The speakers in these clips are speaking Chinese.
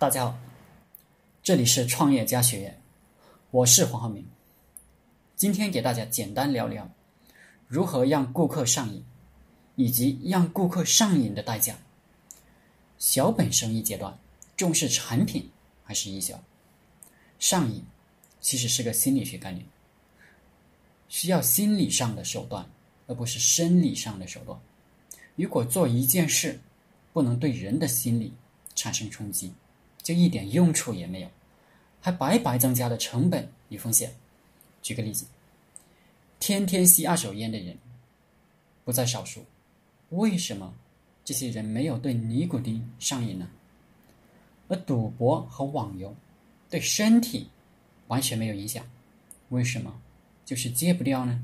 大家好，这里是创业家学院，我是黄浩明。今天给大家简单聊聊如何让顾客上瘾，以及让顾客上瘾的代价。小本生意阶段重视产品还是营销？上瘾其实是个心理学概念，需要心理上的手段，而不是生理上的手段。如果做一件事不能对人的心理产生冲击，就一点用处也没有，还白白增加了成本与风险。举个例子，天天吸二手烟的人不在少数，为什么这些人没有对尼古丁上瘾呢？而赌博和网游对身体完全没有影响，为什么就是戒不掉呢？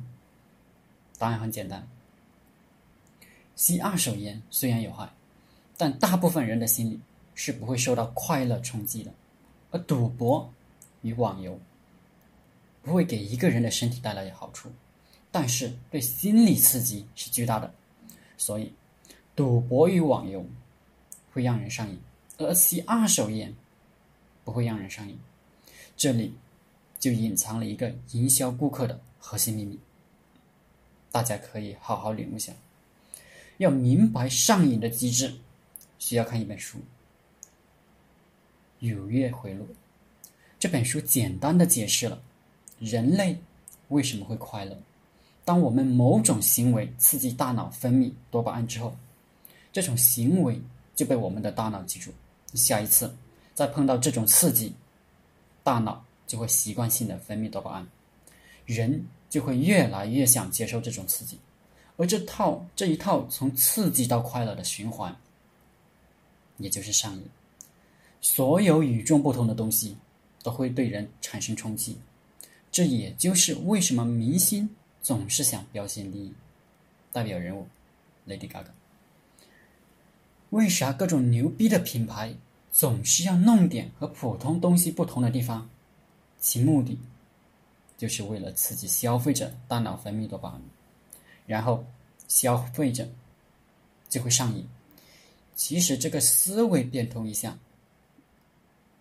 答案很简单，吸二手烟虽然有害，但大部分人的心理。是不会受到快乐冲击的，而赌博与网游不会给一个人的身体带来好处，但是对心理刺激是巨大的，所以赌博与网游会让人上瘾，而吸二手烟不会让人上瘾。这里就隐藏了一个营销顾客的核心秘密，大家可以好好领悟一下。要明白上瘾的机制，需要看一本书。《愉悦回路》这本书简单的解释了人类为什么会快乐。当我们某种行为刺激大脑分泌多巴胺之后，这种行为就被我们的大脑记住。下一次再碰到这种刺激，大脑就会习惯性的分泌多巴胺，人就会越来越想接受这种刺激。而这套这一套从刺激到快乐的循环，也就是上瘾。所有与众不同的东西都会对人产生冲击，这也就是为什么明星总是想标新立异。代表人物，Lady Gaga。为啥各种牛逼的品牌总是要弄点和普通东西不同的地方？其目的就是为了刺激消费者大脑分泌多巴胺，然后消费者就会上瘾。其实这个思维变通一下。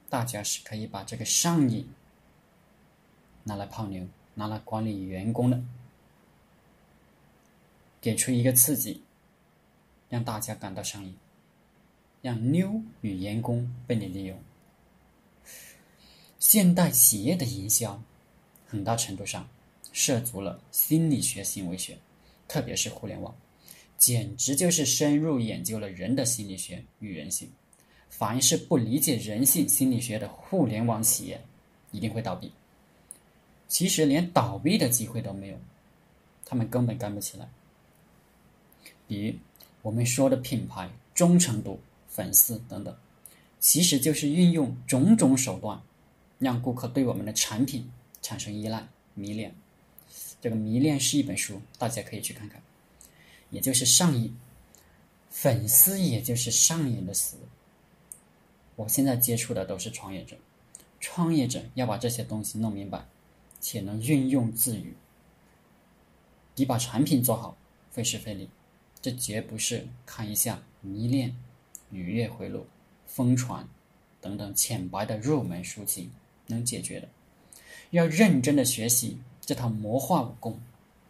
大家是可以把这个上瘾拿来泡妞，拿来管理员工的，给出一个刺激，让大家感到上瘾，让妞与员工被你利用。现代企业的营销，很大程度上涉足了心理学、行为学，特别是互联网，简直就是深入研究了人的心理学与人性。凡是不理解人性心理学的互联网企业，一定会倒闭。其实连倒闭的机会都没有，他们根本干不起来。比如我们说的品牌忠诚度、粉丝等等，其实就是运用种种手段，让顾客对我们的产品产生依赖、迷恋。这个迷恋是一本书，大家可以去看看，也就是上瘾。粉丝也就是上瘾的死。我现在接触的都是创业者，创业者要把这些东西弄明白，且能运用自如，你把产品做好费时费力。这绝不是看一下迷恋、愉悦回路、疯传等等浅白的入门书籍能解决的。要认真的学习这套魔化武功，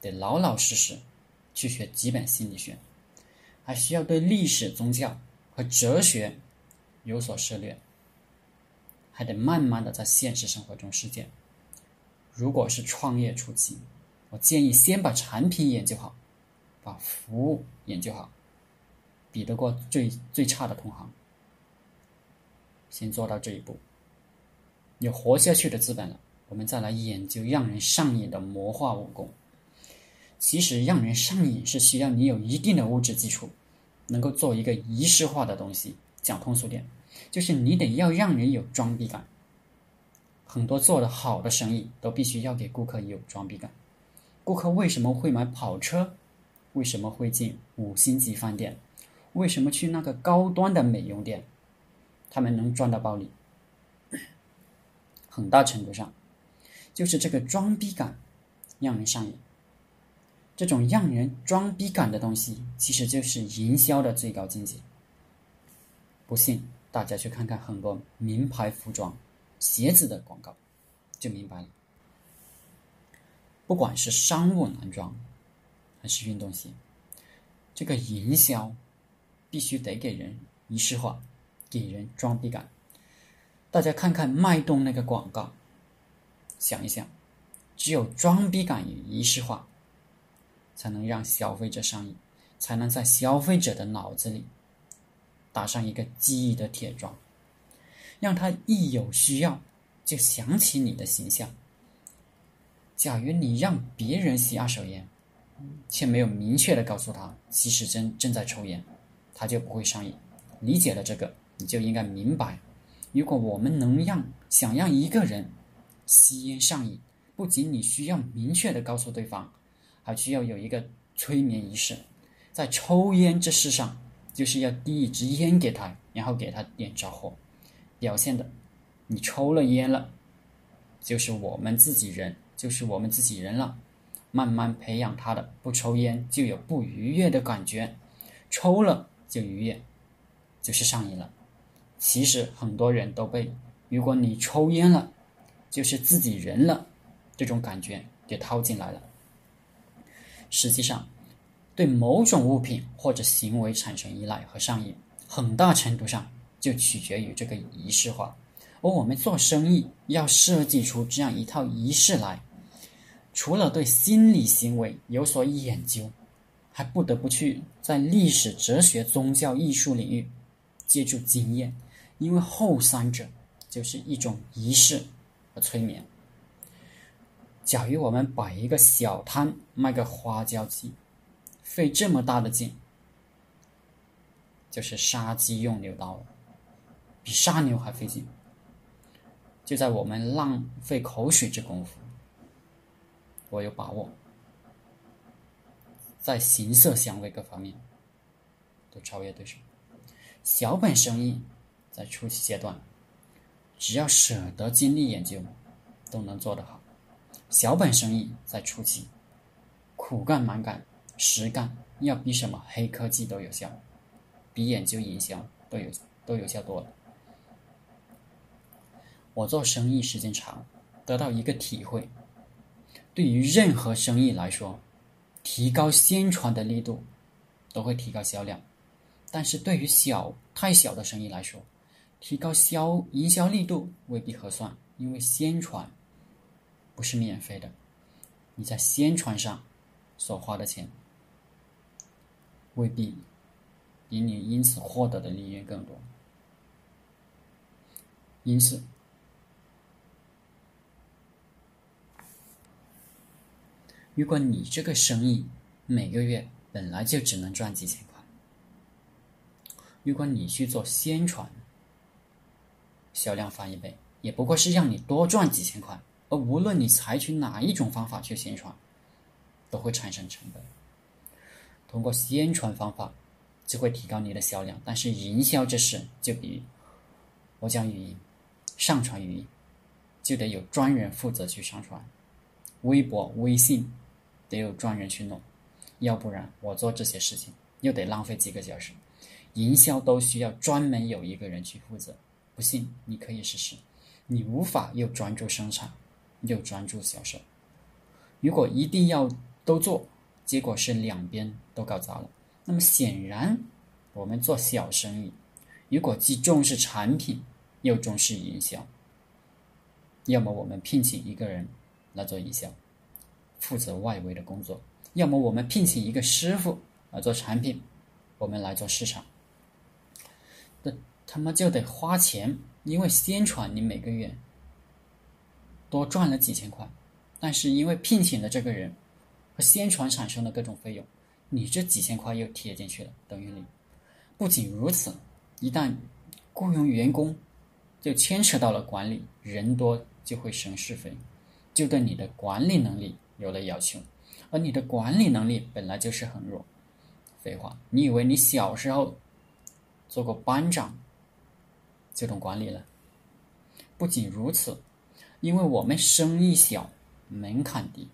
得老老实实去学基本心理学，还需要对历史、宗教和哲学。有所涉猎，还得慢慢的在现实生活中实践。如果是创业初期，我建议先把产品研究好，把服务研究好，比得过最最差的同行。先做到这一步，有活下去的资本了，我们再来研究让人上瘾的魔化武功。其实让人上瘾是需要你有一定的物质基础，能够做一个仪式化的东西。讲通俗点，就是你得要让人有装逼感。很多做的好的生意都必须要给顾客有装逼感。顾客为什么会买跑车？为什么会进五星级饭店？为什么去那个高端的美容店？他们能赚到暴利，很大程度上就是这个装逼感让人上瘾。这种让人装逼感的东西，其实就是营销的最高境界。不信，大家去看看很多名牌服装、鞋子的广告，就明白了。不管是商务男装还是运动鞋，这个营销必须得给人仪式化，给人装逼感。大家看看脉动那个广告，想一想，只有装逼感与仪式化，才能让消费者上瘾，才能在消费者的脑子里打上一个记忆的铁桩，让他一有需要就想起你的形象。假如你让别人吸二手烟，却没有明确的告诉他其实正正在抽烟，他就不会上瘾。理解了这个，你就应该明白，如果我们能让想让一个人吸烟上瘾，不仅你需要明确的告诉对方，还需要有一个催眠仪式。在抽烟这事上，就是要递一支烟给他，然后给他点着火，表现的你抽了烟了，就是我们自己人。就是我们自己人了，慢慢培养他的不抽烟就有不愉悦的感觉，抽了就愉悦，就是上瘾了。其实很多人都被如果你抽烟了，就是自己人了这种感觉给套进来了。实际上，对某种物品或者行为产生依赖和上瘾，很大程度上就取决于这个仪式化。而我们做生意要设计出这样一套仪式来，除了对心理行为有所研究，还不得不去在历史、哲学、宗教、艺术领域借助经验，因为后三者就是一种仪式和催眠。假如我们摆一个小摊卖个花椒鸡，费这么大的劲，就是杀鸡用牛刀，比杀牛还费劲。就在我们浪费口水之功夫，我有把握，在形色香味各方面都超越对手。小本生意在初期阶段，只要舍得精力研究，都能做得好。小本生意在初期，苦干蛮干实干，要比什么黑科技都有效，比研究营销都有都有效多了。我做生意时间长，得到一个体会：对于任何生意来说，提高宣传的力度都会提高销量；但是对于小太小的生意来说，提高销营销力度未必合算，因为宣传不是免费的，你在宣传上所花的钱未必比你因此获得的利润更多，因此。如果你这个生意每个月本来就只能赚几千块，如果你去做宣传，销量翻一倍，也不过是让你多赚几千块。而无论你采取哪一种方法去宣传，都会产生成本。通过宣传方法就会提高你的销量，但是营销这事，就比我讲语音、上传语音，就得有专人负责去上传，微博、微信。得有专人去弄，要不然我做这些事情又得浪费几个小时。营销都需要专门有一个人去负责，不信你可以试试。你无法又专注生产，又专注销售。如果一定要都做，结果是两边都搞砸了。那么显然，我们做小生意，如果既重视产品又重视营销，要么我们聘请一个人来做营销。负责外围的工作，要么我们聘请一个师傅来做产品，我们来做市场。那他妈就得花钱，因为宣传你每个月多赚了几千块，但是因为聘请的这个人和宣传产生的各种费用，你这几千块又贴进去了，等于零。不仅如此，一旦雇佣员工，就牵扯到了管理，人多就会生是非，就对你的管理能力。有了要求，而你的管理能力本来就是很弱。废话，你以为你小时候做过班长就懂管理了？不仅如此，因为我们生意小，门槛低，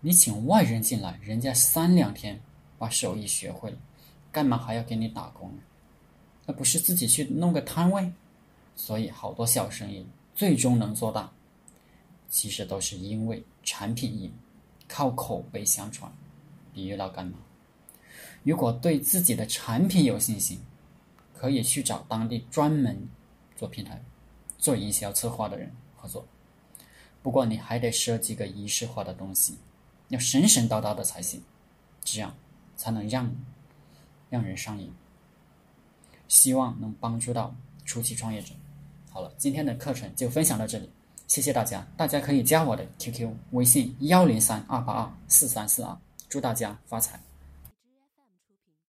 你请外人进来，人家三两天把手艺学会了，干嘛还要给你打工呢？而不是自己去弄个摊位。所以好多小生意最终能做大，其实都是因为产品硬，靠口碑相传。比喻到干嘛，如果对自己的产品有信心，可以去找当地专门做平台、做营销策划的人合作。不过你还得设计个仪式化的东西，要神神叨叨的才行，这样才能让让人上瘾。希望能帮助到初期创业者。好了，今天的课程就分享到这里，谢谢大家。大家可以加我的 QQ 微信幺零三二八二四三四二，祝大家发财。